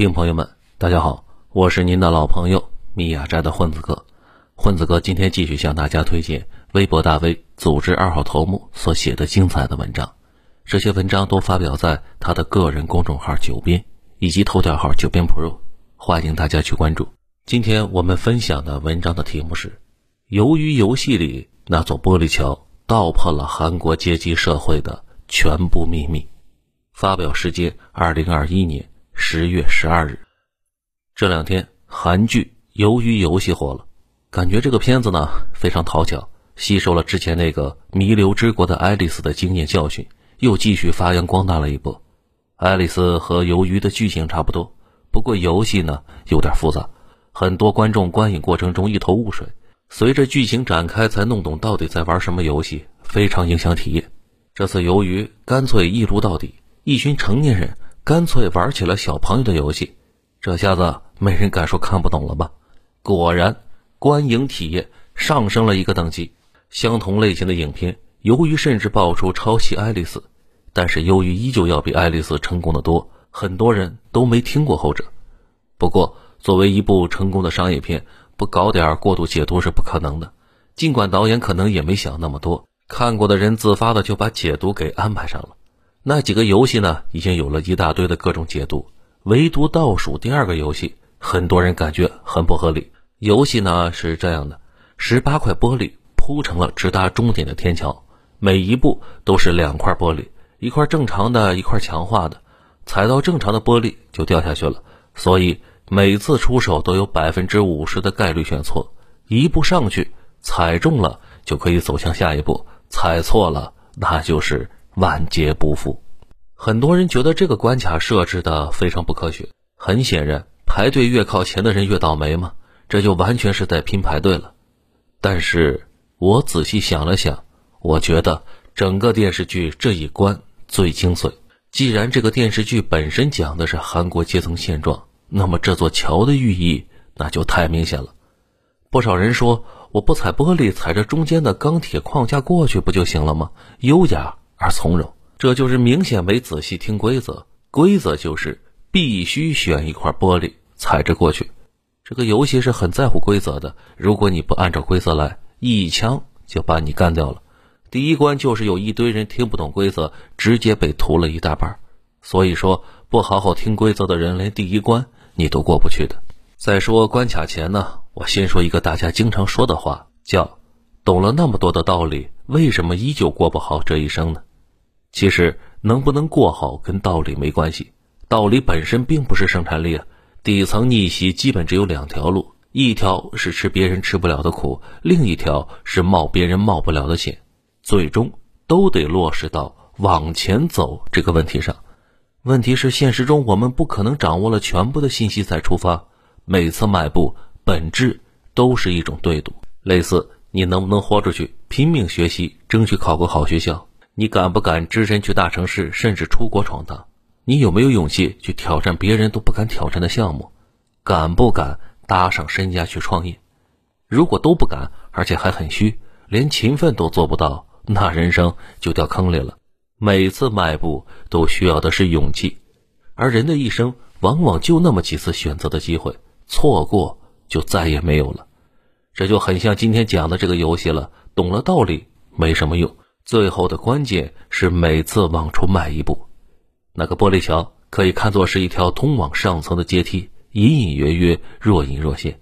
听众朋友们，大家好，我是您的老朋友米亚斋的混子哥。混子哥今天继续向大家推荐微博大 V 组织二号头目所写的精彩的文章。这些文章都发表在他的个人公众号“九编”以及头条号“九编 Pro”，欢迎大家去关注。今天我们分享的文章的题目是：由于游戏里那座玻璃桥道破了韩国阶级社会的全部秘密。发表时间：二零二一年。十月十二日，这两天韩剧《鱿鱼游戏》火了，感觉这个片子呢非常讨巧，吸收了之前那个《弥留之国的爱丽丝》的经验教训，又继续发扬光大了一波。爱丽丝和鱿鱼的剧情差不多，不过游戏呢有点复杂，很多观众观影过程中一头雾水，随着剧情展开才弄懂到底在玩什么游戏，非常影响体验。这次鱿鱼干脆一撸到底，一群成年人。干脆玩起了小朋友的游戏，这下子没人敢说看不懂了吧？果然，观影体验上升了一个等级。相同类型的影片，由于甚至爆出抄袭爱丽丝，但是由于依旧要比爱丽丝成功的多，很多人都没听过后者。不过，作为一部成功的商业片，不搞点过度解读是不可能的。尽管导演可能也没想那么多，看过的人自发的就把解读给安排上了。那几个游戏呢，已经有了一大堆的各种解读，唯独倒数第二个游戏，很多人感觉很不合理。游戏呢是这样的：十八块玻璃铺成了直达终点的天桥，每一步都是两块玻璃，一块正常的，一块强化的。踩到正常的玻璃就掉下去了，所以每次出手都有百分之五十的概率选错。一步上去踩中了就可以走向下一步，踩错了那就是。万劫不复，很多人觉得这个关卡设置的非常不科学。很显然，排队越靠前的人越倒霉嘛，这就完全是在拼排队了。但是我仔细想了想，我觉得整个电视剧这一关最精髓。既然这个电视剧本身讲的是韩国阶层现状，那么这座桥的寓意那就太明显了。不少人说，我不踩玻璃，踩着中间的钢铁框架过去不就行了吗？优雅。而从容，这就是明显没仔细听规则。规则就是必须选一块玻璃踩着过去。这个游戏是很在乎规则的，如果你不按照规则来，一枪就把你干掉了。第一关就是有一堆人听不懂规则，直接被屠了一大半。所以说，不好好听规则的人，连第一关你都过不去的。再说关卡前呢，我先说一个大家经常说的话，叫“懂了那么多的道理，为什么依旧过不好这一生呢？”其实能不能过好跟道理没关系，道理本身并不是生产力啊。底层逆袭基本只有两条路，一条是吃别人吃不了的苦，另一条是冒别人冒不了的险，最终都得落实到往前走这个问题上。问题是现实中我们不可能掌握了全部的信息再出发，每次迈步本质都是一种对赌，类似你能不能豁出去，拼命学习，争取考个好学校。你敢不敢只身去大城市，甚至出国闯荡？你有没有勇气去挑战别人都不敢挑战的项目？敢不敢搭上身家去创业？如果都不敢，而且还很虚，连勤奋都做不到，那人生就掉坑里了。每次迈步都需要的是勇气，而人的一生往往就那么几次选择的机会，错过就再也没有了。这就很像今天讲的这个游戏了，懂了道理没什么用。最后的关键是每次往出迈一步，那个玻璃桥可以看作是一条通往上层的阶梯，隐隐约约，若隐若现，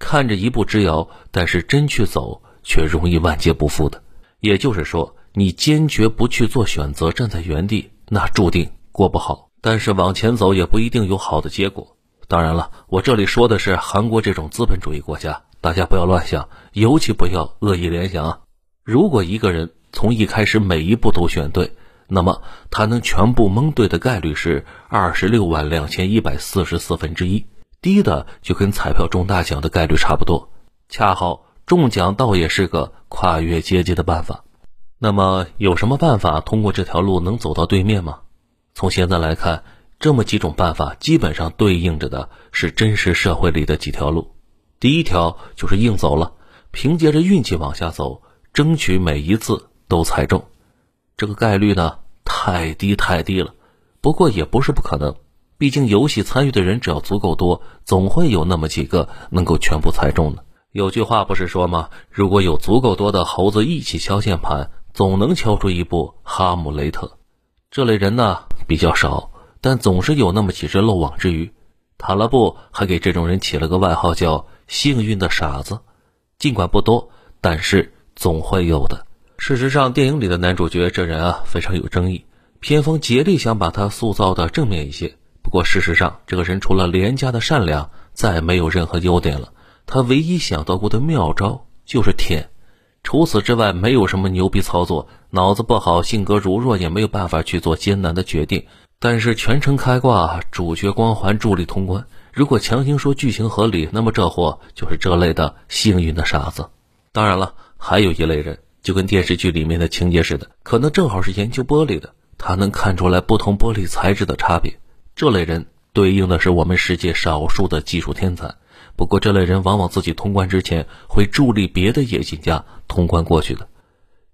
看着一步之遥，但是真去走却容易万劫不复的。也就是说，你坚决不去做选择，站在原地，那注定过不好。但是往前走也不一定有好的结果。当然了，我这里说的是韩国这种资本主义国家，大家不要乱想，尤其不要恶意联想啊。如果一个人，从一开始每一步都选对，那么他能全部蒙对的概率是二十六万两千一百四十四分之一，低的就跟彩票中大奖的概率差不多。恰好中奖倒也是个跨越阶级的办法。那么有什么办法通过这条路能走到对面吗？从现在来看，这么几种办法基本上对应着的是真实社会里的几条路。第一条就是硬走了，凭借着运气往下走，争取每一次。都猜中，这个概率呢太低太低了，不过也不是不可能。毕竟游戏参与的人只要足够多，总会有那么几个能够全部猜中的。有句话不是说吗？如果有足够多的猴子一起敲键盘，总能敲出一部《哈姆雷特》。这类人呢比较少，但总是有那么几只漏网之鱼。塔勒布还给这种人起了个外号叫“幸运的傻子”。尽管不多，但是总会有的。事实上，电影里的男主角这人啊非常有争议，片方竭力想把他塑造的正面一些。不过事实上，这个人除了廉价的善良，再没有任何优点了。他唯一想到过的妙招就是舔，除此之外没有什么牛逼操作。脑子不好，性格柔弱，也没有办法去做艰难的决定。但是全程开挂，主角光环助力通关。如果强行说剧情合理，那么这货就是这类的幸运的傻子。当然了，还有一类人，就跟电视剧里面的情节似的，可能正好是研究玻璃的，他能看出来不同玻璃材质的差别。这类人对应的是我们世界少数的技术天才。不过这类人往往自己通关之前会助力别的野心家通关过去的。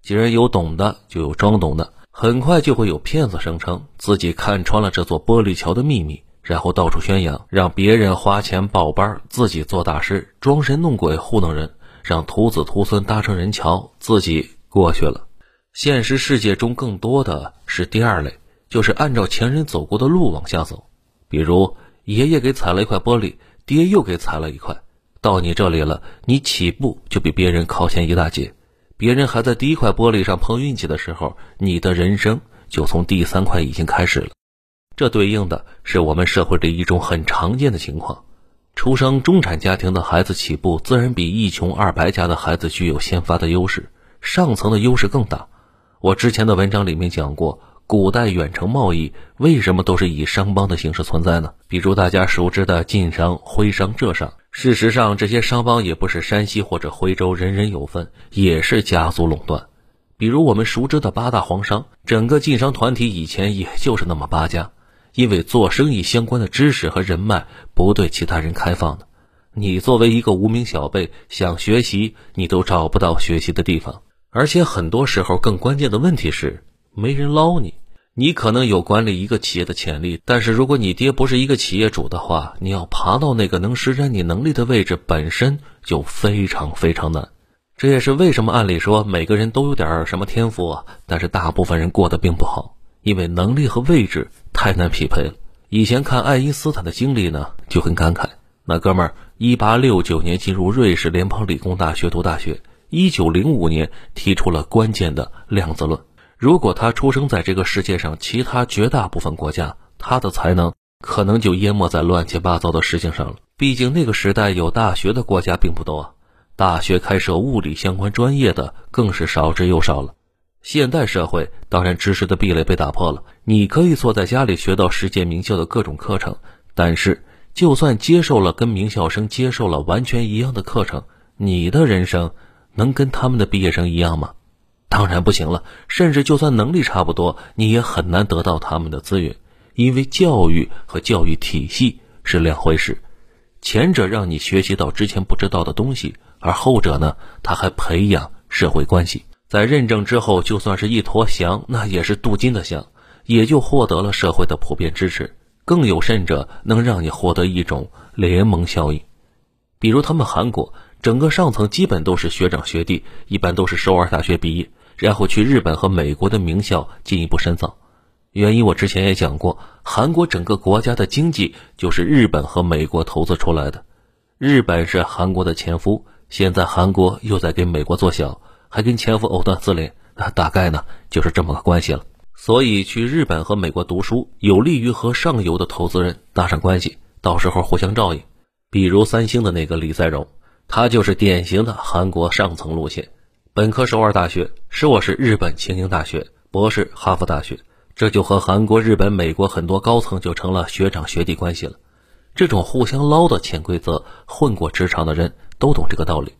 既然有懂的，就有装懂的，很快就会有骗子声称自己看穿了这座玻璃桥的秘密，然后到处宣扬，让别人花钱报班，自己做大师，装神弄鬼糊弄人，让徒子徒孙搭成人桥，自己过去了。现实世界中更多的是第二类，就是按照前人走过的路往下走，比如爷爷给踩了一块玻璃。爹又给踩了一块，到你这里了，你起步就比别人靠前一大截。别人还在第一块玻璃上碰运气的时候，你的人生就从第三块已经开始了。这对应的是我们社会里一种很常见的情况：出生中产家庭的孩子起步自然比一穷二白家的孩子具有先发的优势，上层的优势更大。我之前的文章里面讲过。古代远程贸易为什么都是以商帮的形式存在呢？比如大家熟知的晋商、徽商、浙商。事实上，这些商帮也不是山西或者徽州人人有份，也是家族垄断。比如我们熟知的八大皇商，整个晋商团体以前也就是那么八家，因为做生意相关的知识和人脉不对其他人开放的。你作为一个无名小辈，想学习你都找不到学习的地方，而且很多时候更关键的问题是没人捞你。你可能有管理一个企业的潜力，但是如果你爹不是一个企业主的话，你要爬到那个能施展你能力的位置，本身就非常非常难。这也是为什么按理说每个人都有点什么天赋啊，但是大部分人过得并不好，因为能力和位置太难匹配了。以前看爱因斯坦的经历呢，就很感慨。那哥们儿，一八六九年进入瑞士联邦理工大学读大学，一九零五年提出了关键的量子论。如果他出生在这个世界上其他绝大部分国家，他的才能可能就淹没在乱七八糟的事情上了。毕竟那个时代有大学的国家并不多，大学开设物理相关专业的更是少之又少了。现代社会当然知识的壁垒被打破了，你可以坐在家里学到世界名校的各种课程，但是就算接受了跟名校生接受了完全一样的课程，你的人生能跟他们的毕业生一样吗？当然不行了，甚至就算能力差不多，你也很难得到他们的资源，因为教育和教育体系是两回事。前者让你学习到之前不知道的东西，而后者呢，他还培养社会关系。在认证之后，就算是一坨翔，那也是镀金的翔，也就获得了社会的普遍支持。更有甚者，能让你获得一种联盟效应，比如他们韩国，整个上层基本都是学长学弟，一般都是首尔大学毕业。然后去日本和美国的名校进一步深造，原因我之前也讲过，韩国整个国家的经济就是日本和美国投资出来的，日本是韩国的前夫，现在韩国又在给美国做小，还跟前夫藕断丝连，大概呢就是这么个关系了。所以去日本和美国读书，有利于和上游的投资人搭上关系，到时候互相照应。比如三星的那个李在镕，他就是典型的韩国上层路线。本科首尔大学，硕士日本庆应大学，博士哈佛大学，这就和韩国、日本、美国很多高层就成了学长学弟关系了。这种互相捞的潜规则，混过职场的人都懂这个道理。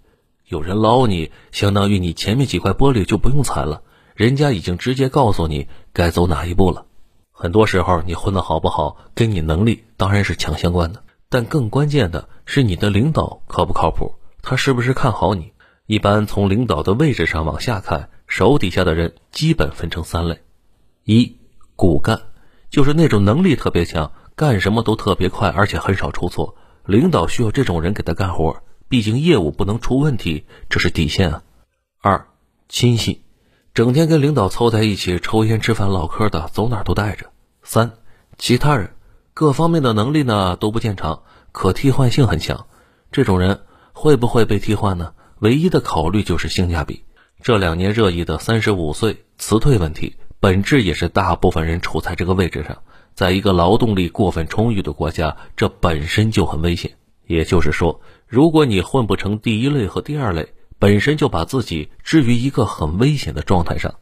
有人捞你，相当于你前面几块玻璃就不用踩了，人家已经直接告诉你该走哪一步了。很多时候，你混得好不好，跟你能力当然是强相关的，但更关键的是你的领导靠不靠谱，他是不是看好你。一般从领导的位置上往下看，手底下的人基本分成三类：一骨干，就是那种能力特别强、干什么都特别快，而且很少出错。领导需要这种人给他干活，毕竟业务不能出问题，这是底线啊。二，亲信，整天跟领导凑在一起抽烟、吃饭、唠嗑的，走哪都带着。三，其他人，各方面的能力呢都不见长，可替换性很强。这种人会不会被替换呢？唯一的考虑就是性价比。这两年热议的三十五岁辞退问题，本质也是大部分人处在这个位置上。在一个劳动力过分充裕的国家，这本身就很危险。也就是说，如果你混不成第一类和第二类，本身就把自己置于一个很危险的状态上。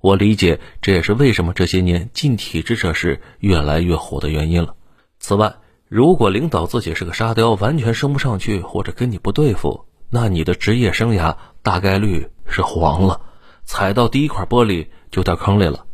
我理解，这也是为什么这些年进体制这事越来越火的原因了。此外，如果领导自己是个沙雕，完全升不上去，或者跟你不对付，那你的职业生涯大概率是黄了，踩到第一块玻璃就掉坑里了。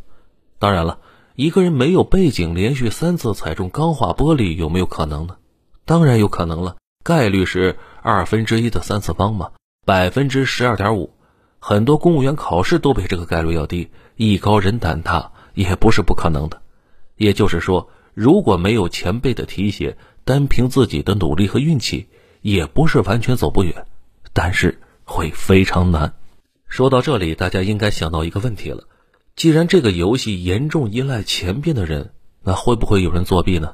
当然了。一个人没有背景，连续三次踩中钢化玻璃，有没有可能呢？当然有可能了，概率是二分之一的三次方嘛，百分之十二点五。很多公务员考试都比这个概率要低，艺高人胆大也不是不可能的。也就是说，如果没有前辈的提携，单凭自己的努力和运气，也不是完全走不远，但是会非常难。说到这里，大家应该想到一个问题了。既然这个游戏严重依赖前边的人，那会不会有人作弊呢？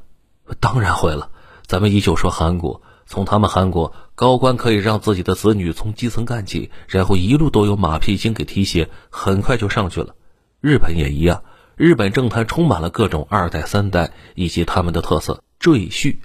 当然会了。咱们依旧说韩国，从他们韩国高官可以让自己的子女从基层干起，然后一路都有马屁精给提携，很快就上去了。日本也一样，日本政坛充满了各种二代、三代以及他们的特色赘婿，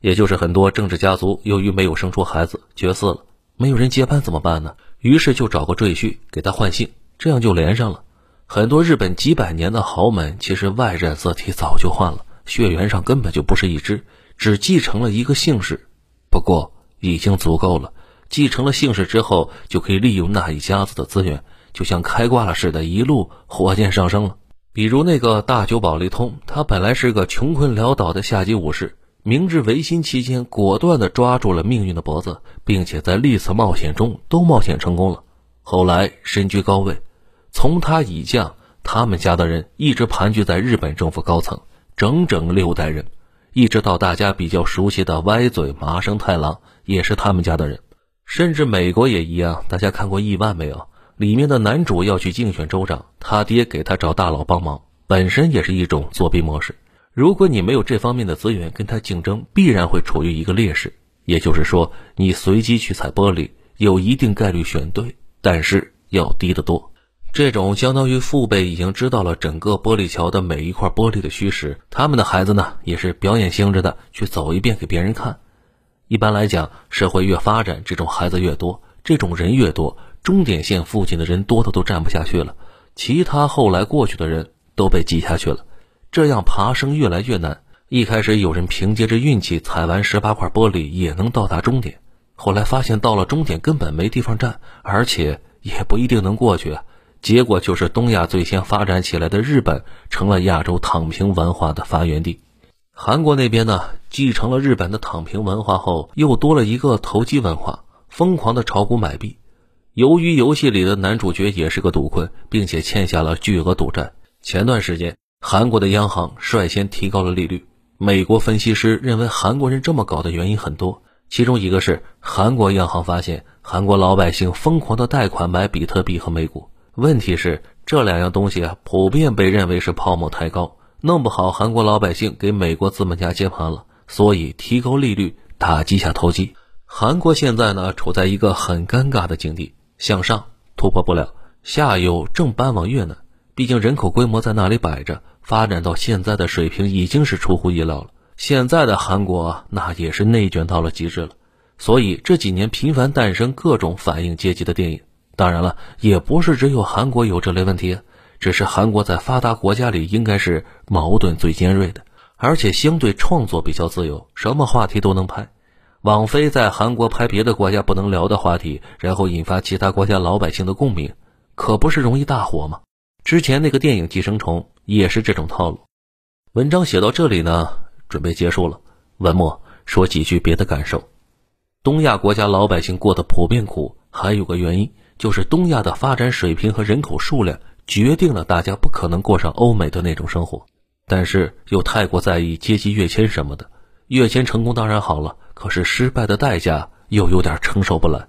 也就是很多政治家族由于没有生出孩子绝嗣了，没有人接班怎么办呢？于是就找个赘婿给他换姓，这样就连上了。很多日本几百年的豪门，其实外染色体早就换了，血缘上根本就不是一支，只继承了一个姓氏。不过已经足够了，继承了姓氏之后，就可以利用那一家子的资源，就像开挂了似的，一路火箭上升了。比如那个大久保利通，他本来是个穷困潦倒的下级武士，明治维新期间，果断地抓住了命运的脖子，并且在历次冒险中都冒险成功了，后来身居高位。从他以降，他们家的人一直盘踞在日本政府高层，整整六代人，一直到大家比较熟悉的歪嘴麻生太郎也是他们家的人，甚至美国也一样。大家看过《亿万》没有？里面的男主要去竞选州长，他爹给他找大佬帮忙，本身也是一种作弊模式。如果你没有这方面的资源跟他竞争，必然会处于一个劣势。也就是说，你随机去踩玻璃，有一定概率选对，但是要低得多。这种相当于父辈已经知道了整个玻璃桥的每一块玻璃的虚实，他们的孩子呢也是表演性质的去走一遍给别人看。一般来讲，社会越发展，这种孩子越多，这种人越多，终点线附近的人多的都站不下去了，其他后来过去的人都被挤下去了，这样爬升越来越难。一开始有人凭借着运气踩完十八块玻璃也能到达终点，后来发现到了终点根本没地方站，而且也不一定能过去。结果就是东亚最先发展起来的日本成了亚洲躺平文化的发源地。韩国那边呢，继承了日本的躺平文化后，又多了一个投机文化，疯狂的炒股买币。由于游戏里的男主角也是个赌棍，并且欠下了巨额赌债。前段时间，韩国的央行率先提高了利率。美国分析师认为，韩国人这么搞的原因很多，其中一个是韩国央行发现韩国老百姓疯狂的贷款买比特币和美股。问题是这两样东西啊，普遍被认为是泡沫太高，弄不好韩国老百姓给美国资本家接盘了，所以提高利率打击下投机。韩国现在呢处在一个很尴尬的境地，向上突破不了，下游正搬往越南，毕竟人口规模在那里摆着，发展到现在的水平已经是出乎意料了。现在的韩国啊，那也是内卷到了极致了，所以这几年频繁诞生各种反映阶级的电影。当然了，也不是只有韩国有这类问题，只是韩国在发达国家里应该是矛盾最尖锐的，而且相对创作比较自由，什么话题都能拍。网飞在韩国拍别的国家不能聊的话题，然后引发其他国家老百姓的共鸣，可不是容易大火吗？之前那个电影《寄生虫》也是这种套路。文章写到这里呢，准备结束了。文末说几句别的感受：东亚国家老百姓过得普遍苦，还有个原因。就是东亚的发展水平和人口数量决定了大家不可能过上欧美的那种生活。但是又太过在意阶级跃迁什么的。跃迁成功当然好了，可是失败的代价又有点承受不来。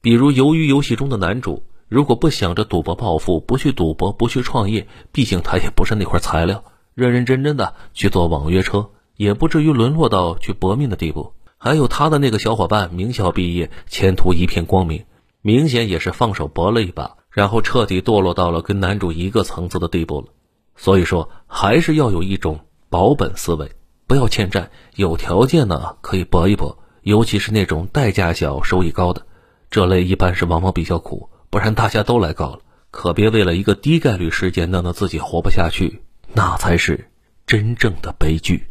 比如鱿鱼游戏中的男主，如果不想着赌博暴富，不去赌博，不去创业，毕竟他也不是那块材料，认认真真的去做网约车，也不至于沦落到去搏命的地步。还有他的那个小伙伴，名校毕业，前途一片光明，明显也是放手搏了一把，然后彻底堕落到了跟男主一个层次的地步了。所以说，还是要有一种保本思维，不要欠债，有条件呢可以搏一搏，尤其是那种代价小、收益高的，这类一般是往往比较苦，不然大家都来告了，可别为了一个低概率事件弄得自己活不下去，那才是真正的悲剧。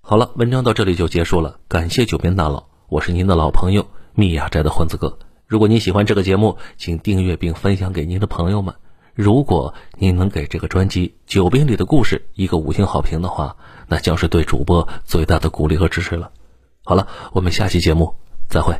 好了，文章到这里就结束了。感谢九边大佬，我是您的老朋友密雅斋的混子哥。如果您喜欢这个节目，请订阅并分享给您的朋友们。如果您能给这个专辑《九边里的故事》一个五星好评的话，那将是对主播最大的鼓励和支持了。好了，我们下期节目再会。